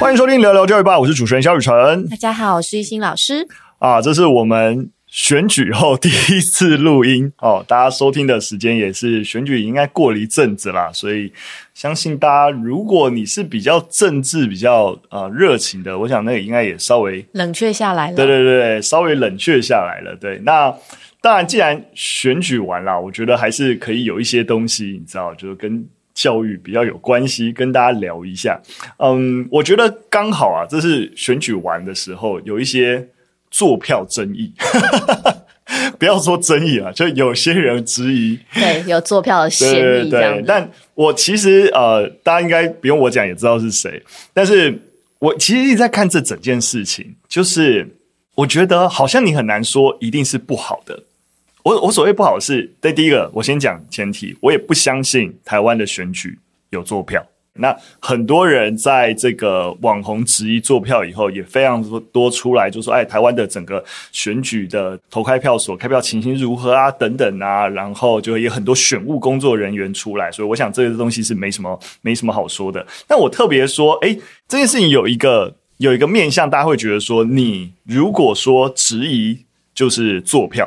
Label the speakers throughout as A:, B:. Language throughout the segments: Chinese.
A: 欢迎收听聊聊教育吧，我是主持人肖雨辰。
B: 大家好，我是玉兴老师。
A: 啊，这是我们选举后第一次录音哦。大家收听的时间也是选举应该过了一阵子啦，所以相信大家，如果你是比较政治比较呃热情的，我想那个应该也稍微
B: 冷却下来了。
A: 对对对，稍微冷却下来了。对，那当然，既然选举完了，我觉得还是可以有一些东西，你知道，就是跟。教育比较有关系，跟大家聊一下。嗯，我觉得刚好啊，这是选举完的时候，有一些坐票争议。不要说争议啊，就有些人质疑，
B: 对，有坐票的嫌疑。
A: 对，对，但我其实呃，大家应该不用我讲也知道是谁。但是我其实一直在看这整件事情，就是我觉得好像你很难说一定是不好的。我我所谓不好是，对，第一个，我先讲前提，我也不相信台湾的选举有作票。那很多人在这个网红质疑作票以后，也非常多出来就说，哎，台湾的整个选举的投开票所开票情形如何啊？等等啊，然后就有很多选务工作人员出来，所以我想这个东西是没什么没什么好说的。但我特别说，哎，这件事情有一个有一个面向，大家会觉得说，你如果说质疑就是作票。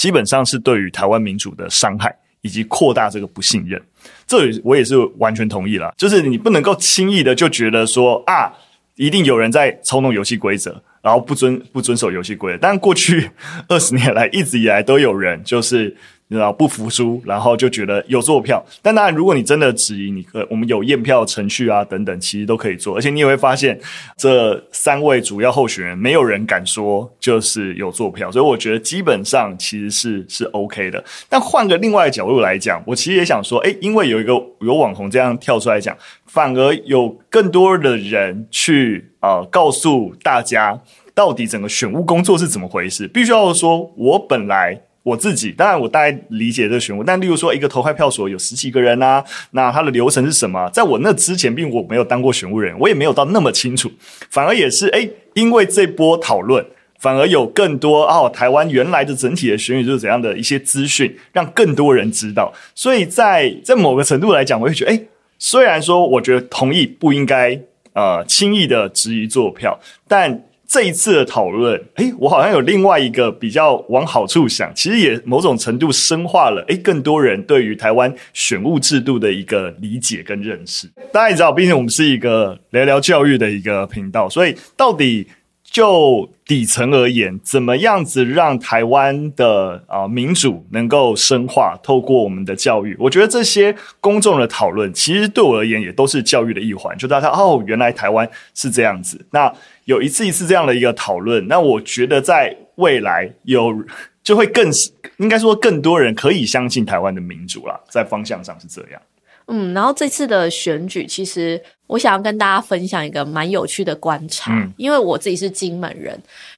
A: 基本上是对于台湾民主的伤害，以及扩大这个不信任，这我也是完全同意了。就是你不能够轻易的就觉得说啊，一定有人在操弄游戏规则，然后不遵不遵守游戏规则。但过去二十年来，一直以来都有人就是。然后不服输，然后就觉得有作票。但当然，如果你真的质疑，你可我们有验票程序啊等等，其实都可以做。而且你也会发现，这三位主要候选人没有人敢说就是有作票，所以我觉得基本上其实是是 OK 的。但换个另外角度来讲，我其实也想说，诶，因为有一个有网红这样跳出来讲，反而有更多的人去啊、告诉大家，到底整个选务工作是怎么回事。必须要说，我本来。我自己当然，我大概理解这个选务，但例如说，一个投开票所有十几个人啊，那它的流程是什么？在我那之前，并我没有当过选务人，我也没有到那么清楚。反而也是，诶，因为这波讨论，反而有更多哦，台湾原来的整体的选举就是怎样的一些资讯，让更多人知道。所以在在某个程度来讲，我会觉得，诶，虽然说我觉得同意不应该呃轻易的质疑作票，但。这一次的讨论，诶，我好像有另外一个比较往好处想，其实也某种程度深化了，诶，更多人对于台湾选务制度的一个理解跟认识。大家也知道，毕竟我们是一个聊聊教育的一个频道，所以到底。就底层而言，怎么样子让台湾的啊、民主能够深化？透过我们的教育，我觉得这些公众的讨论，其实对我而言也都是教育的一环。就大家哦，原来台湾是这样子。那有一次一次这样的一个讨论，那我觉得在未来有 就会更 应该说更多人可以相信台湾的民主啦，在方向上是这样。
B: 嗯，然后这次的选举，其实我想要跟大家分享一个蛮有趣的观察，嗯，因为我自己是金门人，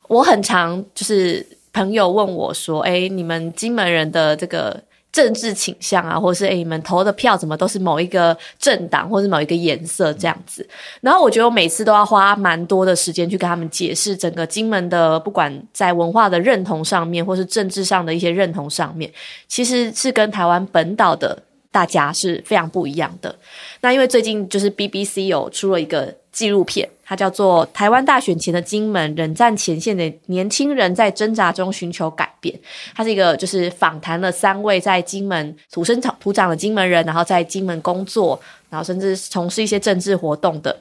B: 我很常就是朋友问我说：“哎，你们金门人的这个政治倾向啊，或是哎，你们投的票怎么都是某一个政党或是某一个颜色这样子？”然后我觉得我每次都要花蛮多的时间去跟他们解释整个金门的，不管在文化的认同上面，或是政治上的一些认同上面，其实是跟台湾本岛的。大家是非常不一样的。那因为最近就是 BBC 有出了一个纪录片，它叫做《台湾大选前的金门：冷战前线的年轻人在挣扎中寻求改变》。它是一个就是访谈了三位在金门土生土长的金门人，然后在金门工作，然后甚至从事一些政治活动的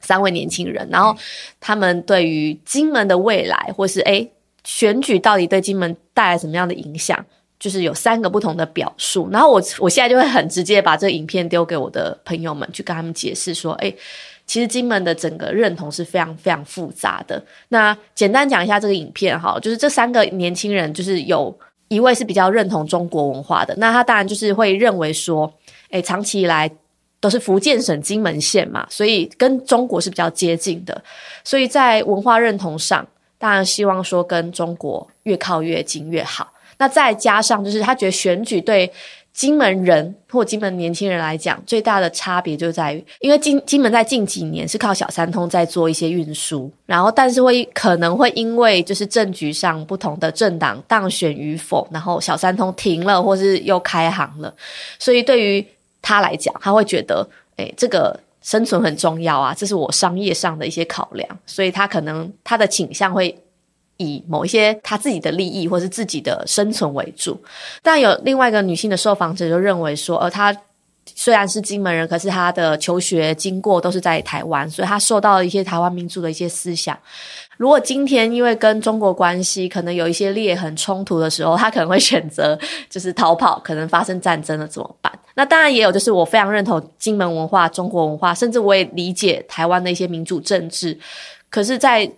B: 三位年轻人。然后他们对于金门的未来，或是诶选举到底对金门带来什么样的影响？就是有三个不同的表述，然后我我现在就会很直接把这个影片丢给我的朋友们，去跟他们解释说，诶，其实金门的整个认同是非常非常复杂的。那简单讲一下这个影片哈，就是这三个年轻人，就是有一位是比较认同中国文化的，那他当然就是会认为说，诶，长期以来都是福建省金门县嘛，所以跟中国是比较接近的，所以在文化认同上，当然希望说跟中国越靠越近越好。那再加上，就是他觉得选举对金门人或金门年轻人来讲，最大的差别就在于，因为金金门在近几年是靠小三通在做一些运输，然后但是会可能会因为就是政局上不同的政党当选与否，然后小三通停了或是又开行了，所以对于他来讲，他会觉得，诶，这个生存很重要啊，这是我商业上的一些考量，所以他可能他的倾向会以某一些他自己的利益或是自己的生存为主。但有另外一个女性的受访者就认为说，呃，她虽然是金门人，可是她的求学经过都是在台湾，所以她受到了一些台湾民主的一些思想。如果今天因为跟中国关系可能有一些裂痕冲突的时候，他可能会选择 就是逃跑，可能发生战争了怎么办？那当然也有，就是我非常认同金门文化、中国文化，甚至我也理解台湾的一些民主政治。可是，在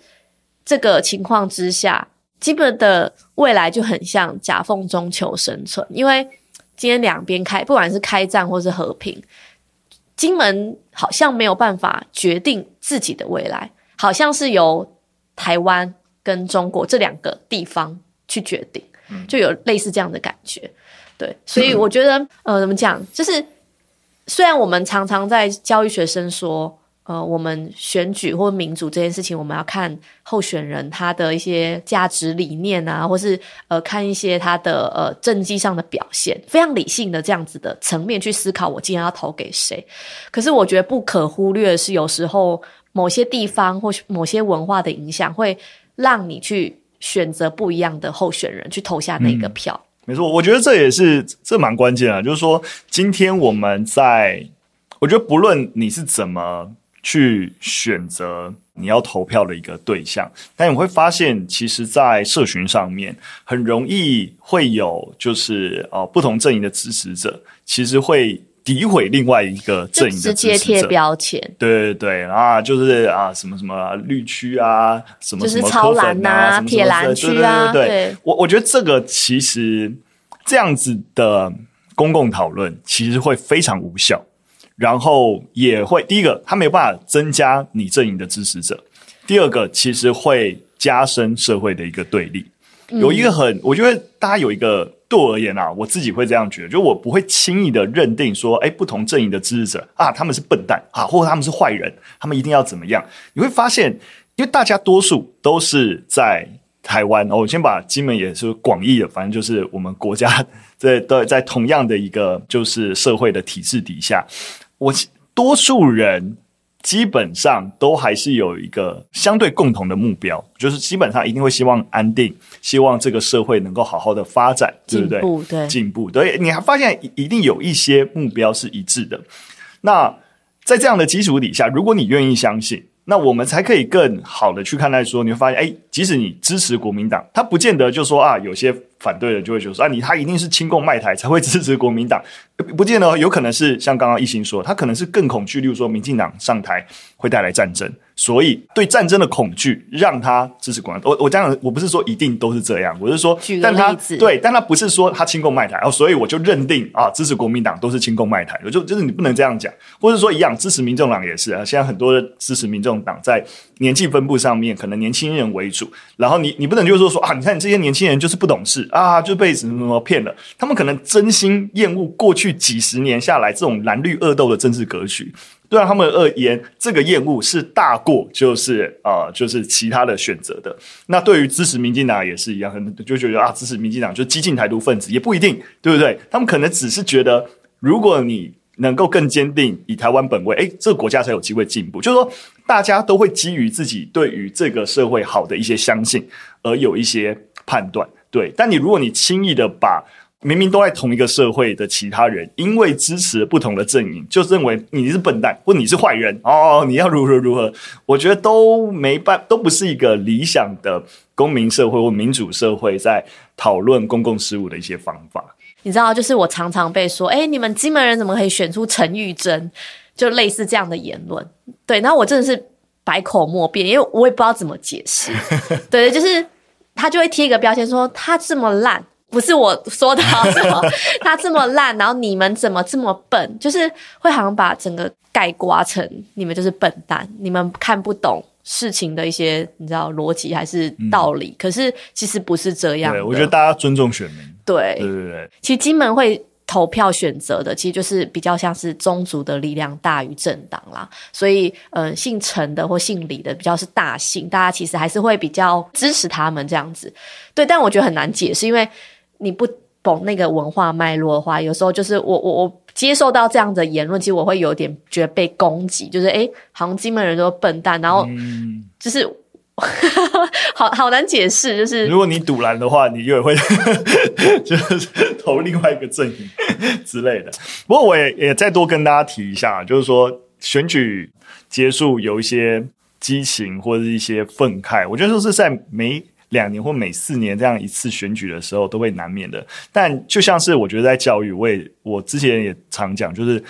B: 这个情况之下，基本的未来就很像夹缝中求生存，因为今天两边开，不管是开战或是和平，金门好像没有办法决定自己的未来，好像是由。台湾跟中国这两个地方去决定，就有类似这样的感觉，对，所以我觉得，呃，怎么讲，就是虽然我们常常在教育学生说，呃，我们选举或民主这件事情，我们要看候选人他的一些价值理念啊，或是呃，看一些他的呃政绩上的表现，非常理性的这样子的层面去思考，我今天要投给谁。可是我觉得不可忽略的是，有时候。某些地方或某些文化的影响，会让你去选择不一样的候选人，去投下那个票。
A: 嗯，没错，我觉得这也是这蛮关键啊。就是说，今天我们在，我觉得不论你是怎么去选择你要投票的一个对象，但你会发现，其实，在社群上面很容易会有，就是呃不同阵营的支持者，其实会。诋毁另外一个阵营的支持者，直接贴标签，对对对啊，就是啊，什么什么绿区啊，什么什么超蓝啊，铁蓝区啊，对对。对，我我觉得这个其实这样子的公共讨论其实会非常无效，然后也会第一个，它没有办法增加你阵营的支持者；第二个，其实会加深社会的一个对立。有一个很，我觉得大家有一个。对我而言啊，我自己会这样觉得，就我不会轻易的认定说，哎，不同阵营的支持者啊，他们是笨蛋啊，或者他们是坏人，他们一定要怎么样？你会发现，因为大家多数都是在台湾，哦，我先把金门也是广义的，反正就是我们国家 在在在同样的一个就是社会的体制底下，我多数人。基本上都还是有一个相对共同的目标，就是基本上一定会希望安定，希望这个社会能够好好的发展，对不对？进步，对，进步。对，你还发现一定有一些目标是一致的。那在这样的基础底下，如果你愿意相信。那我们才可以更好的去看待说，你会发现，哎，即使你支持国民党，他不见得就说啊，有些反对的就会觉得说啊，你他一定是亲共卖台才会支持国民党，不见得，有可能是像刚刚一心说，他可能是更恐惧，例如说民进党上台会带来战争。所以，对战争的恐惧让他支持国民党。我我这样，我不是说一定都是这样，我是说，但他对，但他不是说他亲共卖台哦，所以我就认定啊，支持国民党都是亲共卖台。我就就是你不能这样讲，或者说一样支持民众党也是啊。现在很多的支持民众党在年纪分布上面，可能年轻人为主。然后你你不能就是说说啊，你看你这些年轻人就是不懂事啊，就被什么什么骗了。他们可能真心厌恶过去几十年下来这种蓝绿恶斗的政治格局。对啊，他们而言，这个厌恶是大过就是、呃，就是其他的选择的。那对于支持民进党也是一样，很就觉得啊，支持民进党就激进台独分子，也不一定，对不对？他们可能只是觉得，如果你能够更坚定以台湾本位，诶，这个国家才有机会进步。就是说，大家都会基于自己对于这个社会好的一些相信，而有一些判断。对，但你如果你轻易的把明明都在同一个社会的其他人，因为支持不同的阵营，就认为你是笨蛋或你是坏人哦，你要如何如何？我觉得都没办，都不是一个理想的公民社会或民主社会在讨论公共事务的一些方法。
B: 你知道，就是我常常被说，哎，你们金门人怎么可以选出陈玉珍？就类似这样的言论。对，然后我真的是百口莫辩，因为我也不知道怎么解释。对，就是他就会贴一个标签说他这么烂。不是我说的，什么 他这么烂，然后你们怎么这么笨？就是会好像把整个盖刮成你们就是笨蛋，你们看不懂事情的一些你知道逻辑还是道理。嗯、可是其实不是这样的。对，
A: 我觉得大家尊重选民。
B: 对
A: 对对对。
B: 其实金门会投票选择的，其实就是比较像是宗族的力量大于政党啦。所以，嗯、呃，姓陈的或姓李的比较是大姓，大家其实还是会比较支持他们这样子。对，但我觉得很难解释，因为。你不懂那个文化脉络的话，有时候就是我我我接受到这样的言论，其实我会有点觉得被攻击，就是诶，好像金门人都笨蛋，然后就是。嗯好好难解释，就是
A: 如果你赌烂的话，你就会 就是投另外一个阵营之类的。不过我也也再多跟大家提一下，就是说选举结束有一些激情或者是一些愤慨，我觉得说是在每两年或每四年这样一次选举的时候都会难免的。但就像是我觉得在教育，我也我之前也常讲，就是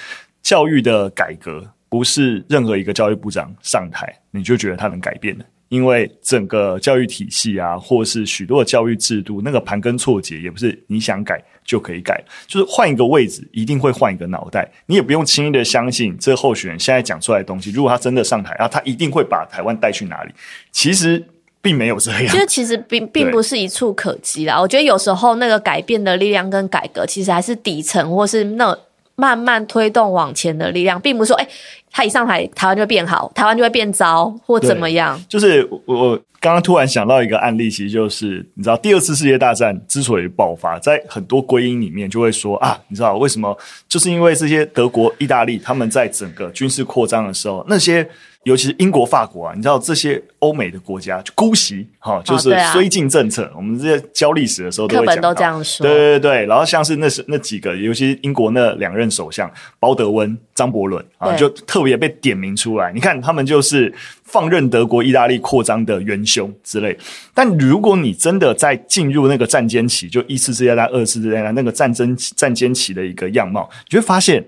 A: 教育的改革不是任何一个教育部长上台你就觉得他能改变的。因为整个教育体系啊，或是许多的教育制度，那个盘根错节，也不是你想改就可以改。就是换一个位置，一定会换一个脑袋。你也不用轻易的相信这候选人现在讲出来的东西。如果他真的上台啊，他一定会把台湾带去哪里？其实并没有这样。
B: 就 其实并并不是一蹴可及啦。我觉得有时候那个改变的力量跟改革，其实还是底层或是那慢慢推动往前的力量，并不是说哎。他一上台，台湾就会变好，台湾就会变糟，或怎么样？
A: 就是我刚刚突然想到一个案例，其实就是你知道，第二次世界大战之所以爆发，在很多归因里面就会说啊，你知道为什么？就是因为这些德国、意大利他们在整个军事扩张的时候，那些。尤其是英国、法国啊，你知道这些欧美的国家就姑息哈，就是绥靖政策。哦啊、我们这些教历史的时候都会讲到，课本都这样说。对对对，然后像是那是那几个，尤其是英国那两任首相鲍德温、张伯伦啊，就特别被点名出来。你看他们就是放任德国、意大利扩张的元凶之类。但如果你真的在进入那个战间期，就一次世界大战、二次世界大战那个战争战间期的一个样貌，你就会发现。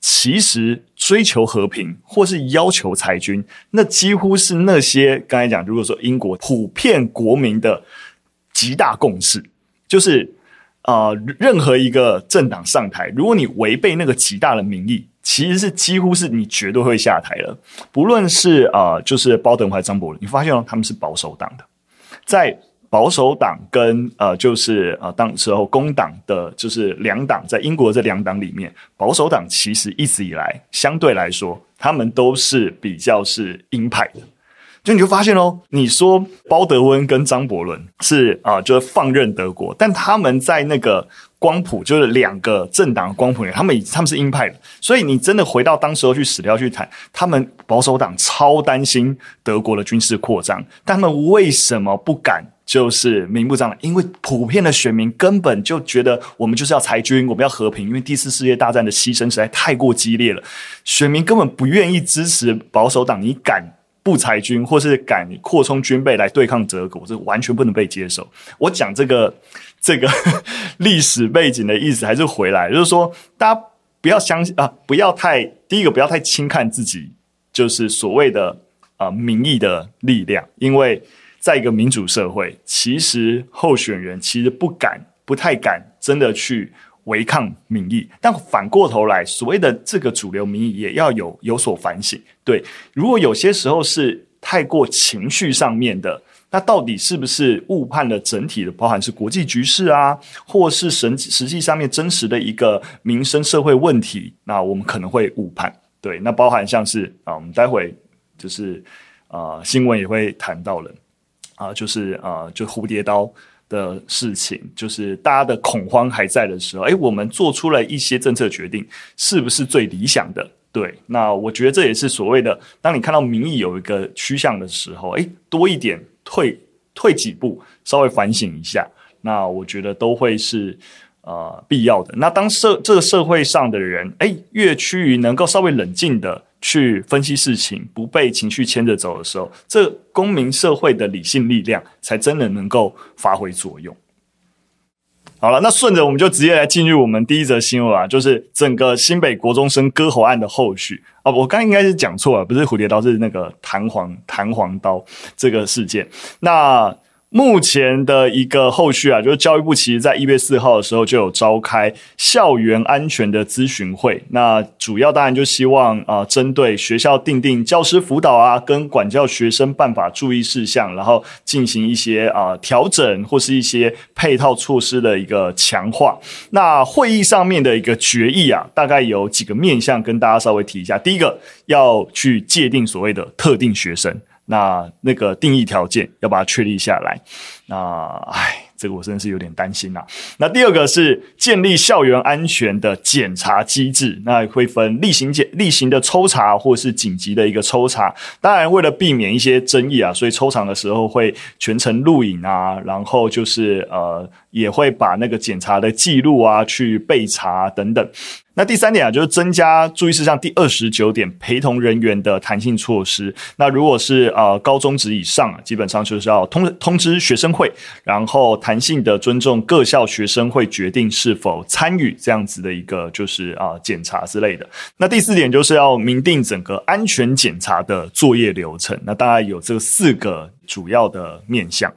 A: 其实追求和平或是要求裁军，那几乎是那些刚才讲，如果说英国普遍国民的极大共识，就是啊、任何一个政党上台，如果你违背那个极大的民意，其实是几乎是你绝对会下台了。不论是啊、就是鲍德还是张伯伦，你发现哦，他们是保守党的，在。保守党跟呃，就是呃，当时候工党的就是两党，在英国这两党里面，保守党其实一直以来相对来说，他们都是比较是鹰派的。就你就发现哦，你说鲍德温跟张伯伦是啊、就是放任德国，但他们在那个光谱，就是两个政党光谱里，他们他们是鹰派的。所以你真的回到当时候去史料去谈，他们保守党超担心德国的军事扩张，但他们为什么不敢？就是明目张胆，因为普遍的选民根本就觉得我们就是要裁军，我们要和平，因为第四世界大战的牺牲实在太过激烈了，选民根本不愿意支持保守党。你敢不裁军，或是敢扩充军备来对抗德国，这完全不能被接受。我讲这个这个 历史背景的意思，还是回来，就是说大家不要相信啊，不要太第一个不要太轻看自己，就是所谓的啊民意的力量，因为。在一个民主社会，其实候选人其实不敢、不太敢真的去违抗民意。但反过头来，所谓的这个主流民意也要有有所反省。对，如果有些时候是太过情绪上面的，那到底是不是误判了整体的，包含是国际局势啊，或是实实际上面真实的一个民生社会问题？那我们可能会误判。对，那包含像是啊，我们待会就是啊，新闻也会谈到了。啊，就是啊，就蝴蝶刀的事情，就是大家的恐慌还在的时候，诶，我们做出了一些政策决定，是不是最理想的？对，那我觉得这也是所谓的，当你看到民意有一个趋向的时候，诶，多一点退退几步，稍微反省一下，那我觉得都会是呃必要的。那当社这个社会上的人，诶，越趋于能够稍微冷静的。去分析事情，不被情绪牵着走的时候，这公民社会的理性力量才真的能够发挥作用。好了，那顺着我们就直接来进入我们第一则新闻啊，就是整个新北国中生割喉案的后续啊。我刚应该是讲错了，不是蝴蝶刀，是那个弹簧弹簧刀这个事件。那目前的一个后续啊，就是教育部其实在一月四号的时候就有召开校园安全的咨询会。那主要当然就希望啊，针对学校定定教师辅导啊，跟管教学生办法注意事项，然后进行一些啊调整或是一些配套措施的一个强化。那会议上面的一个决议啊，大概有几个面向跟大家稍微提一下。第一个要去界定所谓的特定学生。那那个定义条件要把它确立下来。那唉，这个我真的是有点担心呐、那第二个是建立校园安全的检查机制，那会分例行检、例行的抽查，或是紧急的一个抽查。当然，为了避免一些争议啊，所以抽查的时候会全程录影啊，然后就是呃，也会把那个检查的记录啊去备查等等。那第三点啊，就是增加注意事项第二十九点，陪同人员的弹性措施。那如果是呃高中职以上啊，基本上就是要通通知学生会，然后弹性的尊重各校学生会决定是否参与这样子的一个就是啊检查之类的。那第四点就是要明定整个安全检查的作业流程。那大概有这四个主要的面向。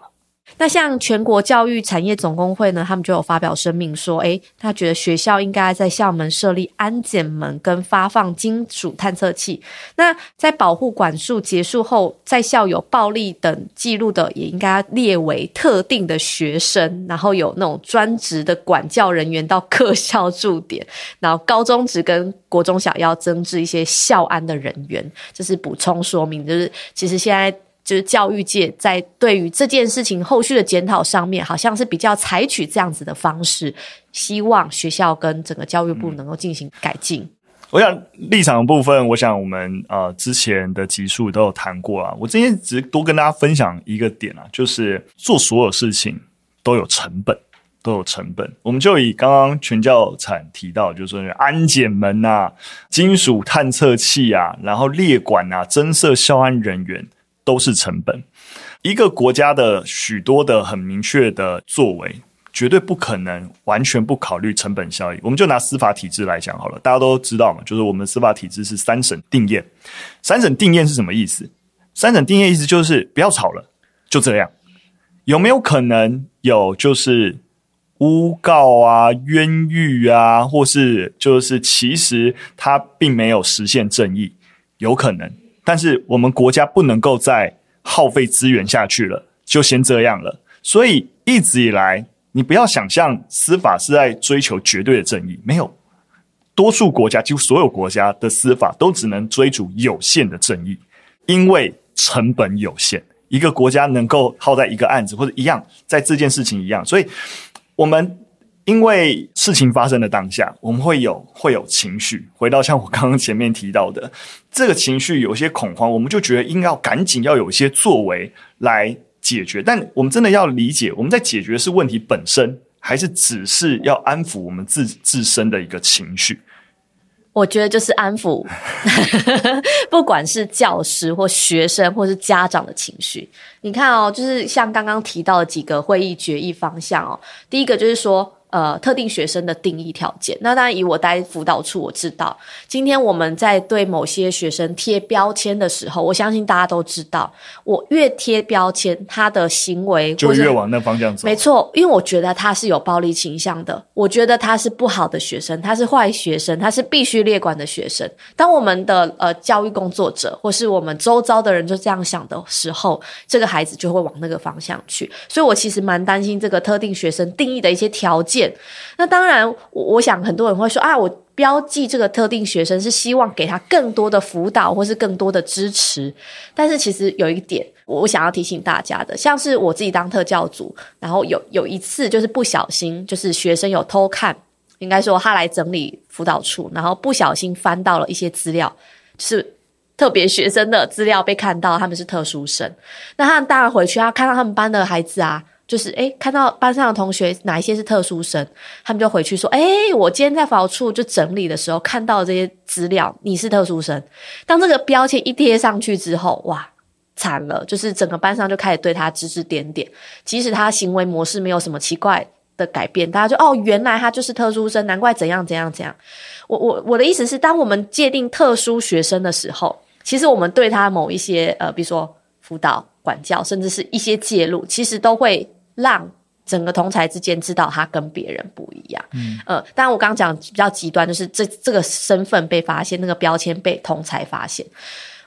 B: 那像全国教育产业总工会呢，他们就有发表声明说，诶，他觉得学校应该在校门设立安检门跟发放金属探测器。那在保护管束结束后，在校有暴力等记录的，也应该列为特定的学生，然后有那种专职的管教人员到各校驻点，然后高中职跟国中小要增置一些校安的人员。这是补充说明，就是其实现在。就是教育界在对于这件事情后续的检讨上面，好像是比较采取这样子的方式，希望学校跟整个教育部能够进行改进。
A: 我想立场的部分，我想我们呃之前的集数都有谈过啊。我今天只是多跟大家分享一个点啊，就是做所有事情都有成本，都有成本。我们就以刚刚全教产提到，就是说安检门啊、金属探测器啊，然后列管啊、增设校安人员。都是成本。一个国家的许多的很明确的作为，绝对不可能完全不考虑成本效益。我们就拿司法体制来讲好了，大家都知道嘛，就是我们司法体制是三审定验。三审定验是什么意思？三审定验意思就是不要吵了，就这样。有没有可能有就是诬告啊、冤狱啊，或是就是其实他并没有实现正义？有可能。但是我们国家不能够再耗费资源下去了，就先这样了。所以一直以来，你不要想象司法是在追求绝对的正义，没有。多数国家，几乎所有国家的司法都只能追逐有限的正义，因为成本有限。一个国家能够耗在一个案子或者一样，在这件事情一样，所以我们。因为事情发生的当下，我们会有会有情绪。回到像我刚刚前面提到的，这个情绪有些恐慌，我们就觉得应该要赶紧要有一些作为来解决。但我们真的要理解，我们在解决是问题本身，还是只是要安抚我们自自身的一个情绪？
B: 我觉得就是安抚，不管是教师或学生或是家长的情绪。你看哦，就是像刚刚提到的几个会议决议方向哦，第一个就是说。呃，特定学生的定义条件。那当然，以我待辅导处，我知道，今天我们在对某些学生贴标签的时候，我相信大家都知道，我越贴标签，他的行为
A: 就越往那方向走。
B: 没错，因为我觉得他是有暴力倾向的，我觉得他是不好的学生，他是坏学生，他是必须列管的学生。当我们的呃教育工作者或是我们周遭的人就这样想的时候，这个孩子就会往那个方向去。所以我其实蛮担心这个特定学生定义的一些条件。那当然，我我想很多人会说啊，我标记这个特定学生是希望给他更多的辅导或是更多的支持。但是其实有一点，我想要提醒大家的，像是我自己当特教组，然后有有一次就是不小心，就是学生有偷看，应该说他来整理辅导处，然后不小心翻到了一些资料，是特别学生的资料被看到，他们是特殊生。那他们当然回去，他看到他们班的孩子啊。就是诶，看到班上的同学哪一些是特殊生，他们就回去说：“诶，我今天在辅导处就整理的时候看到这些资料，你是特殊生。”当这个标签一贴上去之后，哇，惨了！就是整个班上就开始对他指指点点，即使他行为模式没有什么奇怪的改变，大家就哦，原来他就是特殊生，难怪怎样怎样怎样。我我我的意思是，当我们界定特殊学生的时候，其实我们对他某一些呃，比如说辅导、管教，甚至是一些介入，其实都会。让整个同才之间知道他跟别人不一样。嗯，呃，当然我刚刚讲比较极端，就是这这个身份被发现，那个标签被同才发现。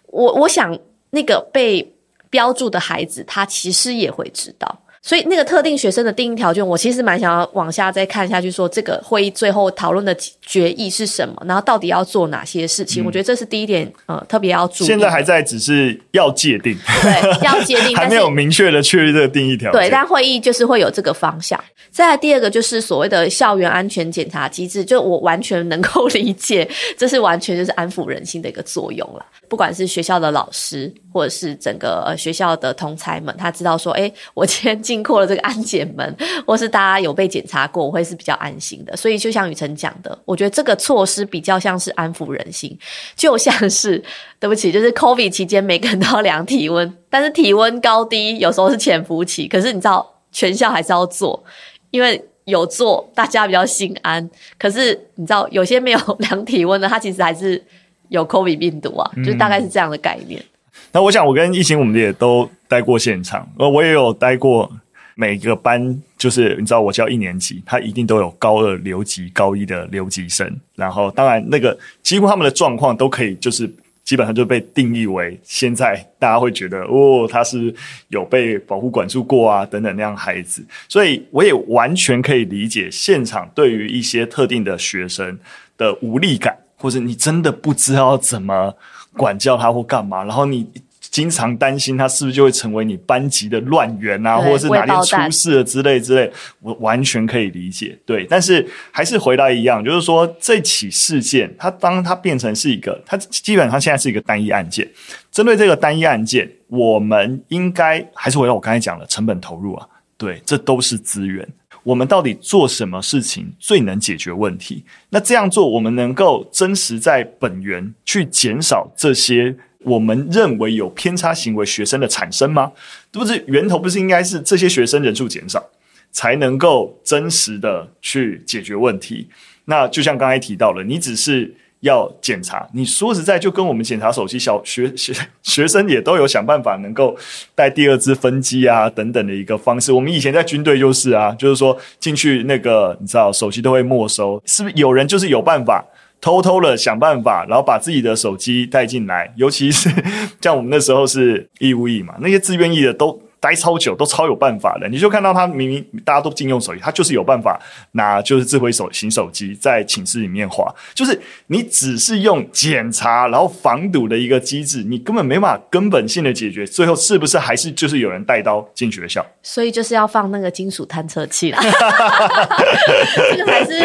B: 我我想那个被标注的孩子，他其实也会知道。所以那个特定学生的定义条件，我其实蛮想要往下再看下去，说这个会议最后讨论的决议是什么，然后到底要做哪些事情？嗯、我觉得这是第一点，呃，特别要注意。
A: 现在还在只是要界定，
B: 对，要界定，
A: 还没有明确的确立这个定义条件。
B: 对，但会议就是会有这个方向。再来第二个就是所谓的校园安全检查机制，就我完全能够理解，这是完全就是安抚人心的一个作用了。不管是学校的老师，或者是整个呃学校的同才们，他知道说，哎，我今天经过了这个安检门，或是大家有被检查过，我会是比较安心的。所以就像雨辰讲的，我觉得这个措施比较像是安抚人心，就像是 对不起，就是 COVID 期间每个人都要量体温，但是体温高低有时候是潜伏期，可是你知道全校还是要做，因为有做大家比较心安。可是你知道有些没有量体温的，他其实还是。有 COVID 病毒啊，就大概是这样的概念。嗯、
A: 那我想，我跟疫情我们也都待过现场，而我也有待过每个班，就是你知道，我教一年级，他一定都有高二留级、高一的留级生。然后，当然那个几乎他们的状况都可以，就是基本上就被定义为现在大家会觉得哦，他是有被保护管束过啊等等那样孩子。所以，我也完全可以理解现场对于一些特定的学生的无力感。或者你真的不知道怎么管教他或干嘛，然后你经常担心他是不是就会成为你班级的乱源啊，或者是哪天出事了之类之类，我完全可以理解。对，但是还是回来一样，就是说这起事件，它当它变成是一个，它基本上现在是一个单一案件。针对这个单一案件，我们应该还是回到我刚才讲的成本投入啊，对，这都是资源。我们到底做什么事情最能解决问题？那这样做，我们能够真实在本源去减少这些我们认为有偏差行为学生的产生吗？不是源头，不是应该是这些学生人数减少，才能够真实的去解决问题？那就像刚才提到了，你只是。要检查，你说实在，就跟我们检查手机，小学学学生也都有想办法能够带第二支分机啊等等的一个方式。我们以前在军队就是啊，就是说进去那个你知道手机都会没收，是不是有人就是有办法偷偷的想办法，然后把自己的手机带进来？尤其是 像我们那时候是义务役嘛，那些自愿役的都。待超久都超有办法的，你就看到他明明大家都禁用手机，他就是有办法拿就是智慧手型手机在寝室里面滑。就是你只是用检查然后防堵的一个机制，你根本没办法根本性的解决。最后是不是还是就是有人带刀进学校？
B: 所以就是要放那个金属探测器啦，这个才是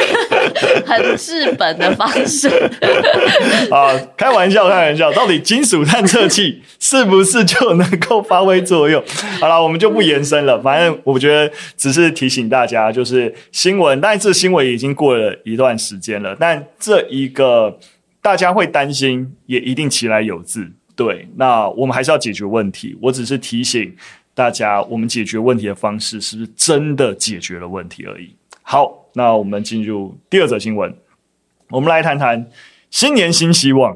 B: 很治本的方式
A: 啊！开玩笑，开玩笑，到底金属探测器是不是就能够发挥作用？好了，我们就不延伸了。反正我觉得只是提醒大家，就是新闻，但是这新闻已经过了一段时间了。但这一个大家会担心，也一定其来有自。对，那我们还是要解决问题。我只是提醒大家，我们解决问题的方式是不是真的解决了问题而已。好，那我们进入第二则新闻，我们来谈谈。新年新希望，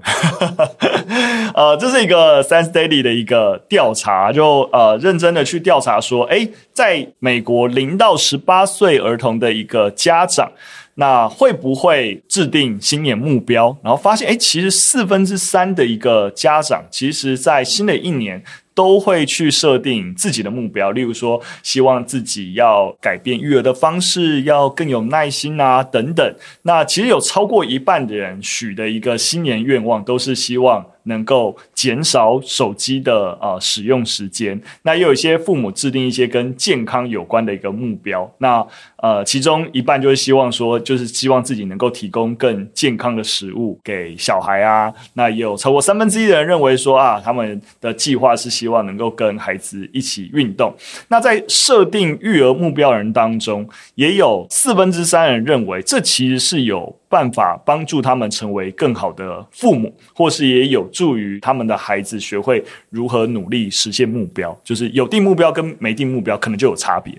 A: 呃，这是一个 Sense Daily 的一个调查，就呃认真的去调查说，诶，在美国零到十八岁儿童的一个家长，那会不会制定新年目标？然后发现，诶，其实四分之三的一个家长，其实在新的一年。都会去设定自己的目标，例如说，希望自己要改变育儿的方式，要更有耐心啊，等等。那其实有超过一半的人许的一个新年愿望，都是希望。能够减少手机的呃使用时间，那也有一些父母制定一些跟健康有关的一个目标，那呃其中一半就是希望说，就是希望自己能够提供更健康的食物给小孩啊，那也有超过三分之一的人认为说啊，他们的计划是希望能够跟孩子一起运动。那在设定育儿目标人当中，也有四分之三人认为这其实是有。办法帮助他们成为更好的父母，或是也有助于他们的孩子学会如何努力实现目标。就是有定目标跟没定目标，可能就有差别。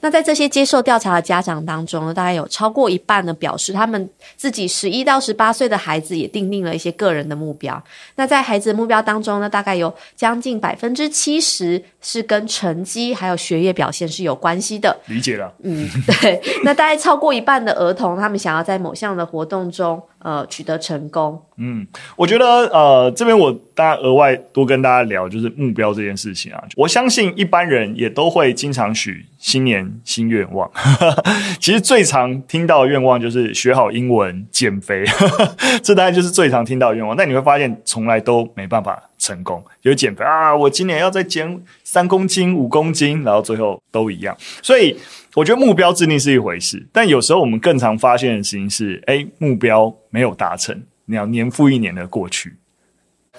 B: 那在这些接受调查的家长当中呢，大概有超过一半的表示，他们自己十一到十八岁的孩子也订定了一些个人的目标。那在孩子的目标当中呢，大概有将近百分之七十是跟成绩还有学业表现是有关系的。
A: 理解了，
B: 嗯，对。那大概超过一半的儿童，他们想要在某项的活动中呃取得成功。
A: 嗯，我觉得呃这边我大家额外多跟大家聊就是目标这件事情啊，我相信一般人也都会经常许新年新愿望。其实最常听到的愿望就是学好英文、减肥，这大概就是最常听到的愿望。但你会发现从来都没办法成功。有减肥啊，我今年要再减三公斤、五公斤，然后最后都一样。所以我觉得目标制定是一回事，但有时候我们更常发现的事情是，哎，目标没有达成。你要年复一年的过去，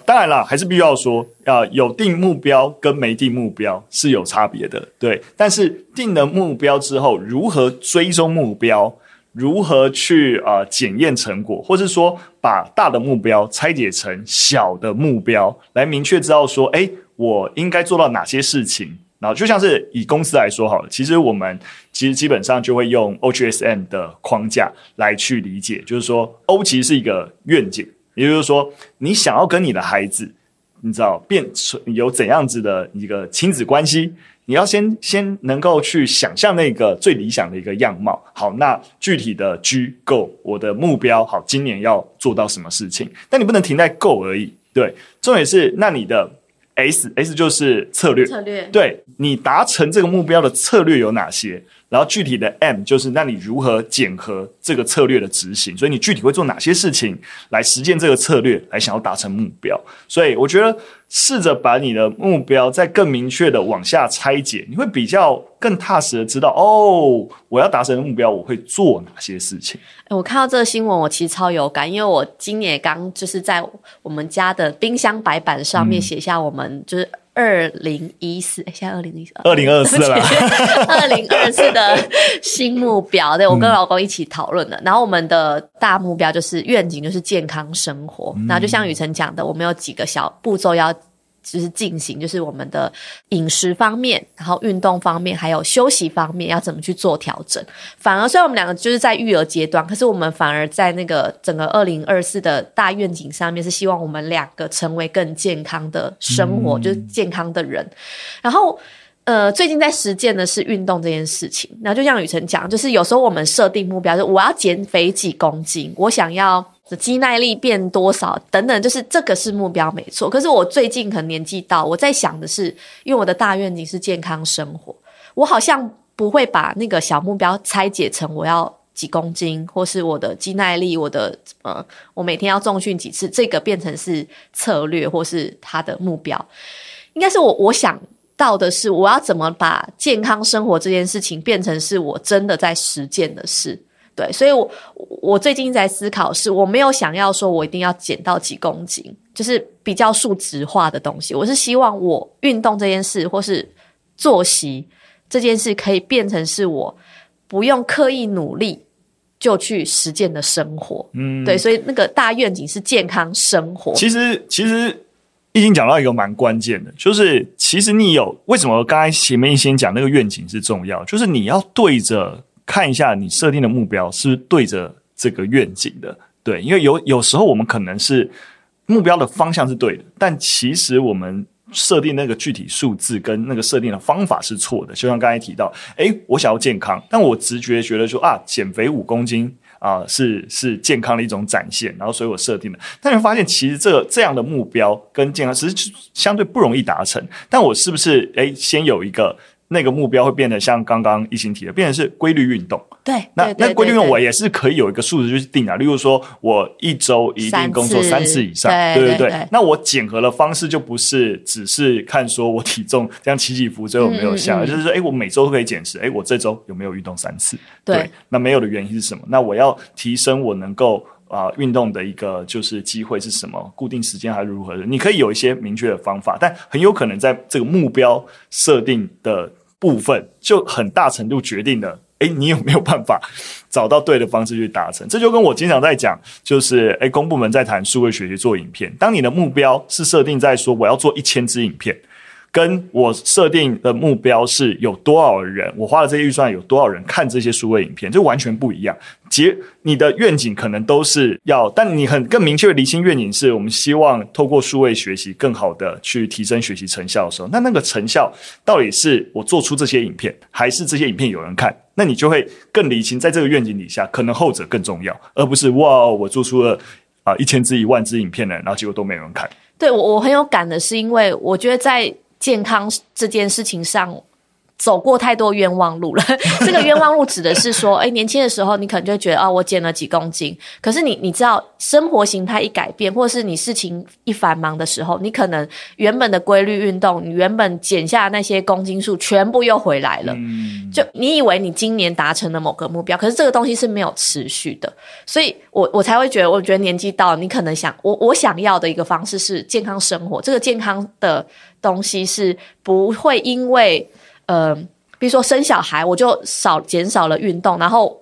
A: 当然了，还是必须要说，啊，有定目标跟没定目标是有差别的，对。但是定了目标之后，如何追踪目标，如何去啊检验成果，或是说把大的目标拆解成小的目标，来明确知道说，哎，我应该做到哪些事情。然后就像是以公司来说好了，其实我们其实基本上就会用 OGSM 的框架来去理解，就是说 O 其实是一个愿景，也就是说你想要跟你的孩子，你知道变成有怎样子的一个亲子关系，你要先先能够去想象那个最理想的一个样貌。好，那具体的 G Go 我的目标，好，今年要做到什么事情？但你不能停在 Go 而已，对，重点是那你的。S S 就是策略，
B: 策略，
A: 对，你达成这个目标的策略有哪些？然后具体的 M 就是那你如何检核这个策略的执行？所以你具体会做哪些事情来实践这个策略，来想要达成目标？所以我觉得试着把你的目标再更明确的往下拆解，你会比较更踏实的知道哦，我要达成的目标我会做哪些事情。
B: 我看到这个新闻，我其实超有感，因为我今年刚就是在我们家的冰箱白板上面写下我们就是。二零一四，哎，现在二零一四，
A: 二零二四了。
B: 二零二四的新目标，对，我跟老公一起讨论的。嗯、然后我们的大目标就是愿景，就是健康生活。然后就像雨辰讲的，我们有几个小步骤要。就是进行，就是我们的饮食方面，然后运动方面，还有休息方面要怎么去做调整。反而虽然我们两个就是在育儿阶段，可是我们反而在那个整个二零二四的大愿景上面，是希望我们两个成为更健康的生活，嗯、就是健康的人。然后，呃，最近在实践的是运动这件事情。然后就像雨辰讲，就是有时候我们设定目标，就我要减肥几公斤，我想要。的肌耐力变多少等等，就是这个是目标没错。可是我最近可能年纪到，我在想的是，因为我的大愿景是健康生活，我好像不会把那个小目标拆解成我要几公斤，或是我的肌耐力，我的呃，我每天要重训几次，这个变成是策略或是他的目标。应该是我我想到的是，我要怎么把健康生活这件事情变成是我真的在实践的事。对，所以我，我我最近在思考是，我没有想要说我一定要减到几公斤，就是比较数值化的东西。我是希望我运动这件事，或是作息这件事，可以变成是我不用刻意努力就去实践的生活。嗯，对，所以那个大愿景是健康生活。
A: 其实，其实已经讲到一个蛮关键的，就是其实你有为什么刚才前面先讲那个愿景是重要，就是你要对着。看一下你设定的目标是不是对着这个愿景的，对，因为有有时候我们可能是目标的方向是对的，但其实我们设定那个具体数字跟那个设定的方法是错的。就像刚才提到，诶，我想要健康，但我直觉觉得说啊，减肥五公斤啊，是是健康的一种展现，然后所以我设定了，但是发现其实这这样的目标跟健康其实相对不容易达成。但我是不是诶，先有一个？那个目标会变得像刚刚一心提的，变成是规律运动。
B: 对，
A: 那那规律运动我也是可以有一个数字去定啊。例如说，我一周一定工作三次以上，对对对。那我检核的方式就不是只是看说我体重这样起起伏最后有没有下就是说，哎，我每周都可以检视，哎，我这周有没有运动三次？对，对。那没有的原因是什么？那我要提升我能够。啊、呃，运动的一个就是机会是什么？固定时间还是如何的？你可以有一些明确的方法，但很有可能在这个目标设定的部分，就很大程度决定了，哎，你有没有办法找到对的方式去达成？这就跟我经常在讲，就是哎，公部门在谈数位学习做影片，当你的目标是设定在说我要做一千支影片。跟我设定的目标是有多少人，我花了这些预算有多少人看这些数位影片，就完全不一样。结你的愿景可能都是要，但你很更明确的厘清愿景是我们希望透过数位学习更好的去提升学习成效的时候，那那个成效到底是我做出这些影片，还是这些影片有人看？那你就会更理清，在这个愿景底下，可能后者更重要，而不是哇，我做出了啊一千支、一万支影片了，然后结果都没人看。
B: 对，我我很有感的是，因为我觉得在健康这件事情上。走过太多冤枉路了。这个冤枉路指的是说，哎，年轻的时候你可能就会觉得，哦，我减了几公斤。可是你你知道，生活形态一改变，或者是你事情一繁忙的时候，你可能原本的规律运动，你原本减下的那些公斤数，全部又回来了。嗯。就你以为你今年达成了某个目标，可是这个东西是没有持续的。所以我我才会觉得，我觉得年纪到了，你可能想，我我想要的一个方式是健康生活。这个健康的东西是不会因为。呃，比如说生小孩，我就少减少了运动，然后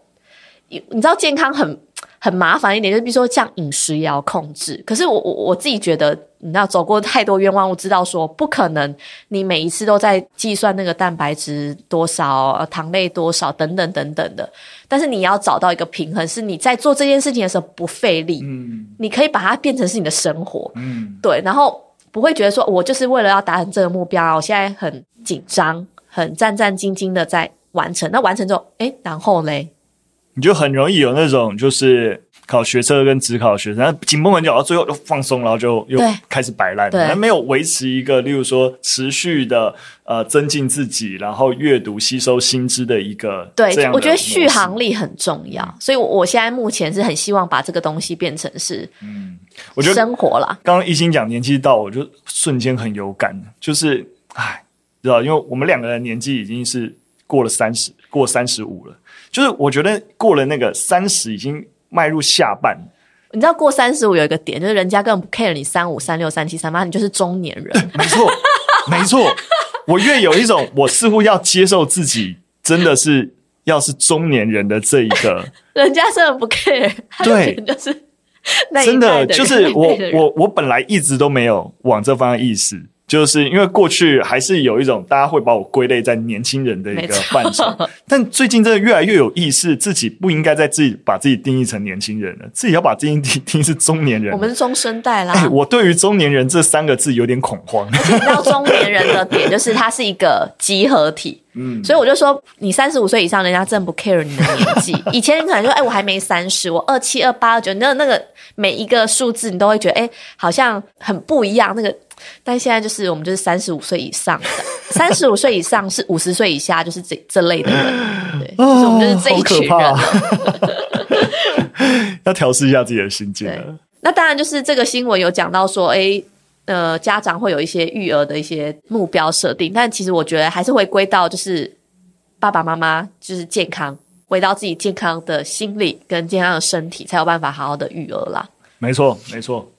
B: 你知道健康很很麻烦一点，就比如说像饮食也要控制。可是我我我自己觉得，你知道走过太多冤枉路，知道说不可能，你每一次都在计算那个蛋白质多少、糖类多少等等等等的。但是你要找到一个平衡，是你在做这件事情的时候不费力，嗯，你可以把它变成是你的生活，嗯，对，然后不会觉得说我就是为了要达成这个目标，我现在很紧张。很战战兢兢的在完成，那完成之后，哎，然后嘞，
A: 你就很容易有那种就是考学车跟只考学生，紧绷很久，到最后就放松，然后就又开始摆烂，对，没有维持一个，例如说持续的呃增进自己，然后阅读吸收新知的一个，
B: 对，我觉得续航力很重要，所以我现在目前是很希望把这个东西变成是，嗯，我觉得生活啦。
A: 刚刚一心讲年纪到，我就瞬间很有感，就是唉。知道，因为我们两个人年纪已经是过了三十，过三十五了。就是我觉得过了那个三十，已经迈入下半。
B: 你知道过三十五有一个点，就是人家根本不 care 你三五、三六、三七、三八，你就是中年人。
A: 没错，没错。我越有一种，我似乎要接受自己，真的是要是中年人的这一个。
B: 人家真的不 care，对，就是
A: 真的就是我，我，我本来一直都没有往这方向意识。就是因为过去还是有一种大家会把我归类在年轻人的一个范畴，但最近真的越来越有意识，自己不应该在自己把自己定义成年轻人了，自己要把自己定定义是中年人。
B: 我们是中生代啦。
A: 哎，我对于中年人这三个字有点恐慌。
B: 你知道中年人的点就是它是一个集合体，嗯，所以我就说你三十五岁以上，人家真不 care 你的年纪。以前你可能说，哎，我还没三十，我二七、二八、二九，那那个每一个数字你都会觉得，哎，好像很不一样，那个。但现在就是我们就是三十五岁以上的，三十五岁以上是五十岁以下，就是这这类的人，对，就是我们就是这一群人，啊、
A: 要调试一下自己的心境。
B: 那当然就是这个新闻有讲到说，哎，呃，家长会有一些育儿的一些目标设定，但其实我觉得还是回归到就是爸爸妈妈就是健康，回到自己健康的心理跟健康的身体，才有办法好好的育儿啦。
A: 没错，没错。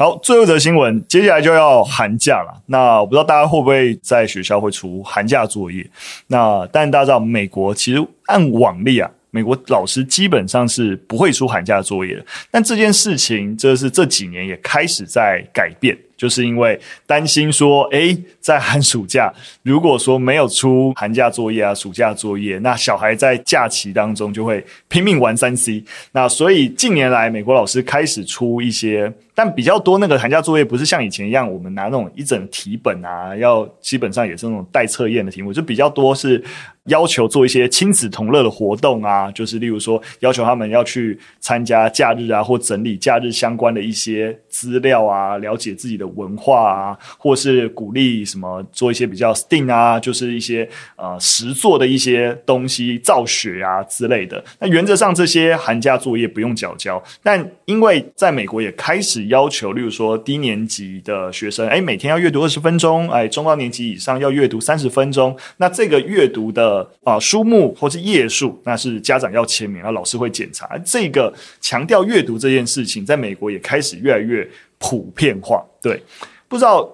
A: 好，最后一则新闻，接下来就要寒假了。那我不知道大家会不会在学校会出寒假作业？那但大家知道，美国其实按往例啊，美国老师基本上是不会出寒假作业的。但这件事情，这是这几年也开始在改变。就是因为担心说，诶，在寒暑假，如果说没有出寒假作业啊、暑假作业，那小孩在假期当中就会拼命玩三 C。那所以近年来，美国老师开始出一些，但比较多那个寒假作业不是像以前一样，我们拿那种一整题本啊，要基本上也是那种带测验的题目，就比较多是。要求做一些亲子同乐的活动啊，就是例如说要求他们要去参加假日啊，或整理假日相关的一些资料啊，了解自己的文化啊，或是鼓励什么做一些比较 STEAM 啊，就是一些呃实作的一些东西，造血啊之类的。那原则上这些寒假作业不用缴交，但因为在美国也开始要求，例如说低年级的学生，哎，每天要阅读二十分钟，哎，中高年级以上要阅读三十分钟。那这个阅读的。啊，书目或是页数，那是家长要签名，然后老师会检查。这个强调阅读这件事情，在美国也开始越来越普遍化。对，不知道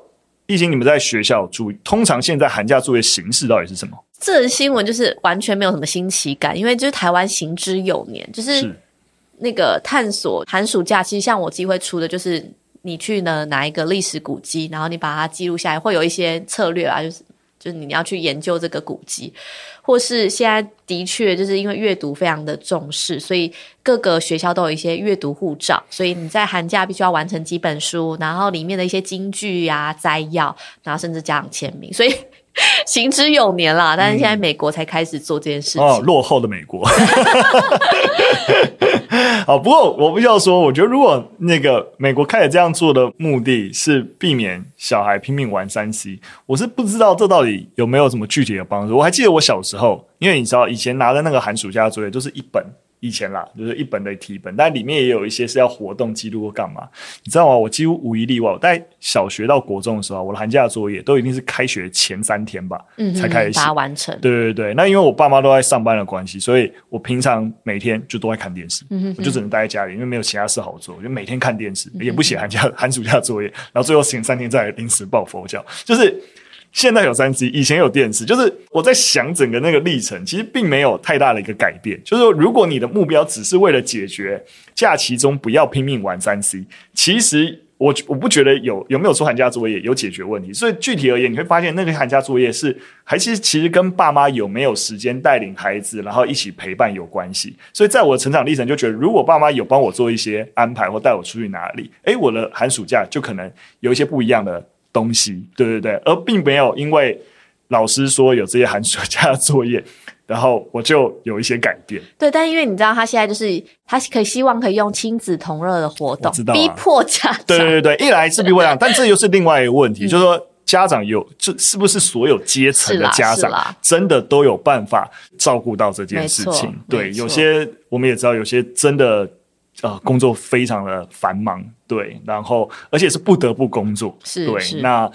A: 一心你们在学校注意，通常现在寒假作业形式到底是什么？
B: 这新闻就是完全没有什么新奇感，因为就是台湾行之有年，就是那个探索寒暑假。其实像我自己会出的，就是。你去呢哪一个历史古迹，然后你把它记录下来，会有一些策略啊，就是就是你要去研究这个古籍，或是现在的确就是因为阅读非常的重视，所以各个学校都有一些阅读护照，所以你在寒假必须要完成几本书，然后里面的一些金句呀、摘要，然后甚至家长签名，所以。行之有年啦，但是现在美国才开始做这件事情。
A: 嗯、哦，落后的美国。好，不过我必须要说，我觉得如果那个美国开始这样做的目的是避免小孩拼命玩三 C，我是不知道这到底有没有什么具体的帮助。我还记得我小时候，因为你知道以前拿的那个寒暑假作业都是一本。以前啦，就是一本的题本，但里面也有一些是要活动记录或干嘛，你知道吗？我几乎无一例外，我在小学到国中的时候，我的寒假作业都一定是开学前三天吧，嗯，才开始写，
B: 把它完成。
A: 对对对，那因为我爸妈都在上班的关系，所以我平常每天就都在看电视，嗯哼哼，我就只能待在家里，因为没有其他事好做，我就每天看电视，也不写寒假 寒暑假作业，然后最后前三天再临时抱佛脚，就是。现在有三 C，以前有电视，就是我在想整个那个历程，其实并没有太大的一个改变。就是说，如果你的目标只是为了解决假期中不要拼命玩三 C，其实我我不觉得有有没有做寒假作业有解决问题。所以具体而言，你会发现那个寒假作业是还是其实跟爸妈有没有时间带领孩子，然后一起陪伴有关系。所以在我的成长历程，就觉得如果爸妈有帮我做一些安排或带我出去哪里，诶，我的寒暑假就可能有一些不一样的。东西，对对对，而并没有因为老师说有这些寒暑假的作业，然后我就有一些改变。
B: 对，但因为你知道，他现在就是他可以希望可以用亲子同乐的活动，
A: 知道
B: 逼迫家长。
A: 对对对，一来是逼迫家长，但这又是另外一个问题，就是说家长有这是不是所有阶层的家长真的都有办法照顾到这件事情？对，有些我们也知道，有些真的。呃，工作非常的繁忙，对，然后而且是不得不工作，
B: 是，
A: 对，
B: 是
A: 那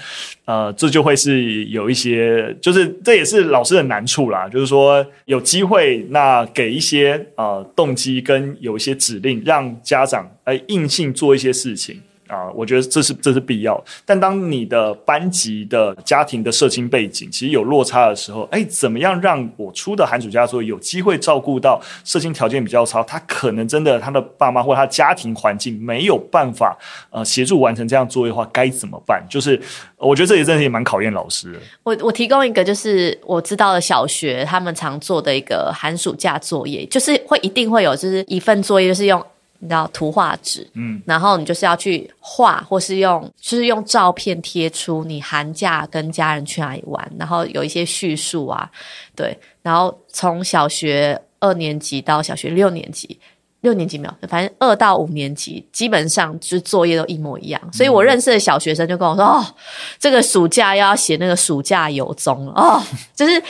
A: 呃，这就会是有一些，就是这也是老师的难处啦，就是说有机会，那给一些呃动机跟有一些指令，让家长来硬性做一些事情。啊，我觉得这是这是必要。但当你的班级的家庭的社经背景其实有落差的时候，哎，怎么样让我出的寒暑假作业有机会照顾到社经条件比较差，他可能真的他的爸妈或他家庭环境没有办法呃协助完成这样作业的话，该怎么办？就是我觉得这也真的也蛮考验老师的。
B: 我我提供一个就是我知道的小学他们常做的一个寒暑假作业，就是会一定会有就是一份作业就是用。你知道图画纸，嗯，然后你就是要去画，或是用，就是用照片贴出你寒假跟家人去哪里玩，然后有一些叙述啊，对，然后从小学二年级到小学六年级，六年级没有，反正二到五年级基本上就是作业都一模一样，所以我认识的小学生就跟我说，哦，这个暑假要写那个暑假游踪了，哦，就是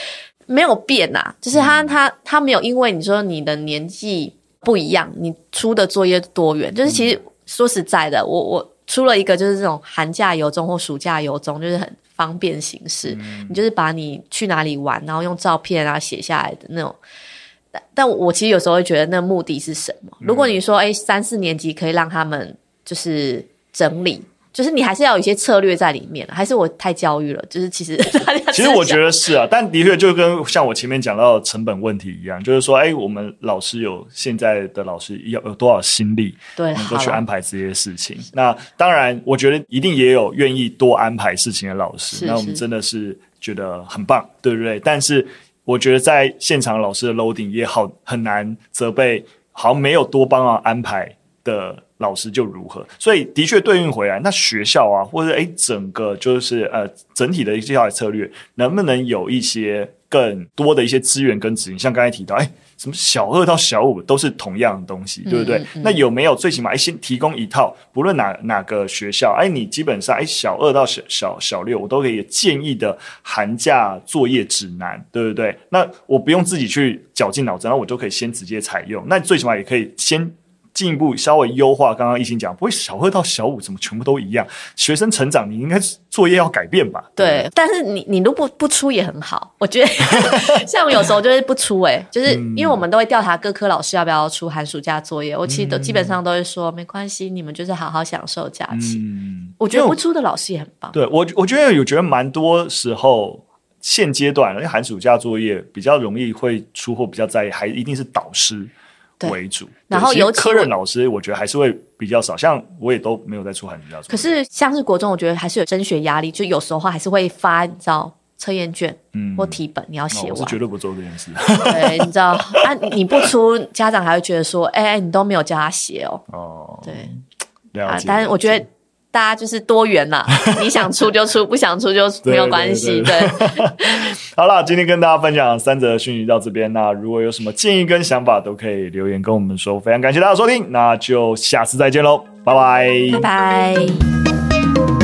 B: 没有变呐、啊，就是他他他没有因为你说你的年纪。不一样，你出的作业多元，就是其实说实在的，我我出了一个就是这种寒假游踪或暑假游踪，就是很方便形式，嗯、你就是把你去哪里玩，然后用照片啊写下来的那种。但但我其实有时候会觉得那目的是什么？如果你说诶三四年级可以让他们就是整理。就是你还是要有一些策略在里面，还是我太教育了？就是其实，
A: 其实我觉得是啊，但的确就跟像我前面讲到的成本问题一样，就是说，哎，我们老师有现在的老师要有多少心力，对，能够去安排这些事情。那当然，我觉得一定也有愿意多安排事情的老师，那我们真的是觉得很棒，对不对？但是我觉得在现场老师的 loading 也好，很难责备，好像没有多帮忙安排的。老师就如何，所以的确对应回来，那学校啊，或者诶整个就是呃整体的一些教育策略，能不能有一些更多的一些资源跟指引？像刚才提到，诶什么小二到小五都是同样的东西，对不对？嗯嗯、那有没有最起码诶先提供一套，不论哪哪个学校，诶你基本上诶小二到小小小六，我都可以建议的寒假作业指南，对不对？那我不用自己去绞尽脑汁，然后我就可以先直接采用。那最起码也可以先。进一步稍微优化，刚刚一心讲，不会小二到小五怎么全部都一样？学生成长，你应该作业要改变吧？
B: 对，对但是你你如果不出也很好，我觉得 像我有时候就是不出、欸，诶就是因为我们都会调查各科老师要不要出寒暑假作业，我其实都基本上都会说没关系，你们就是好好享受假期。嗯，我觉得不出的老师也很棒。
A: 对我，我觉得有觉得蛮多时候现阶段，因为寒暑假作业比较容易会出或比较在意，还一定是导师。为主。
B: 然后尤其
A: 科任老师，我觉得还是会比较少，像我也都没有在出寒暑假。
B: 可是像是国中，我觉得还是有升学压力，就有时候话还是会发，你知道。测验卷，嗯，或题本，你要写完。
A: 我是绝对不做这件事。
B: 对，你知道，啊，你不出，家长还会觉得说，哎、欸，你都没有叫他写哦。哦，对，啊，但是我觉得大家就是多元啦，你想出就出，不想出就没有关系。对，
A: 好了，今天跟大家分享三则讯息到这边，那如果有什么建议跟想法，都可以留言跟我们说。非常感谢大家收听，那就下次再见喽，拜拜，
B: 拜拜。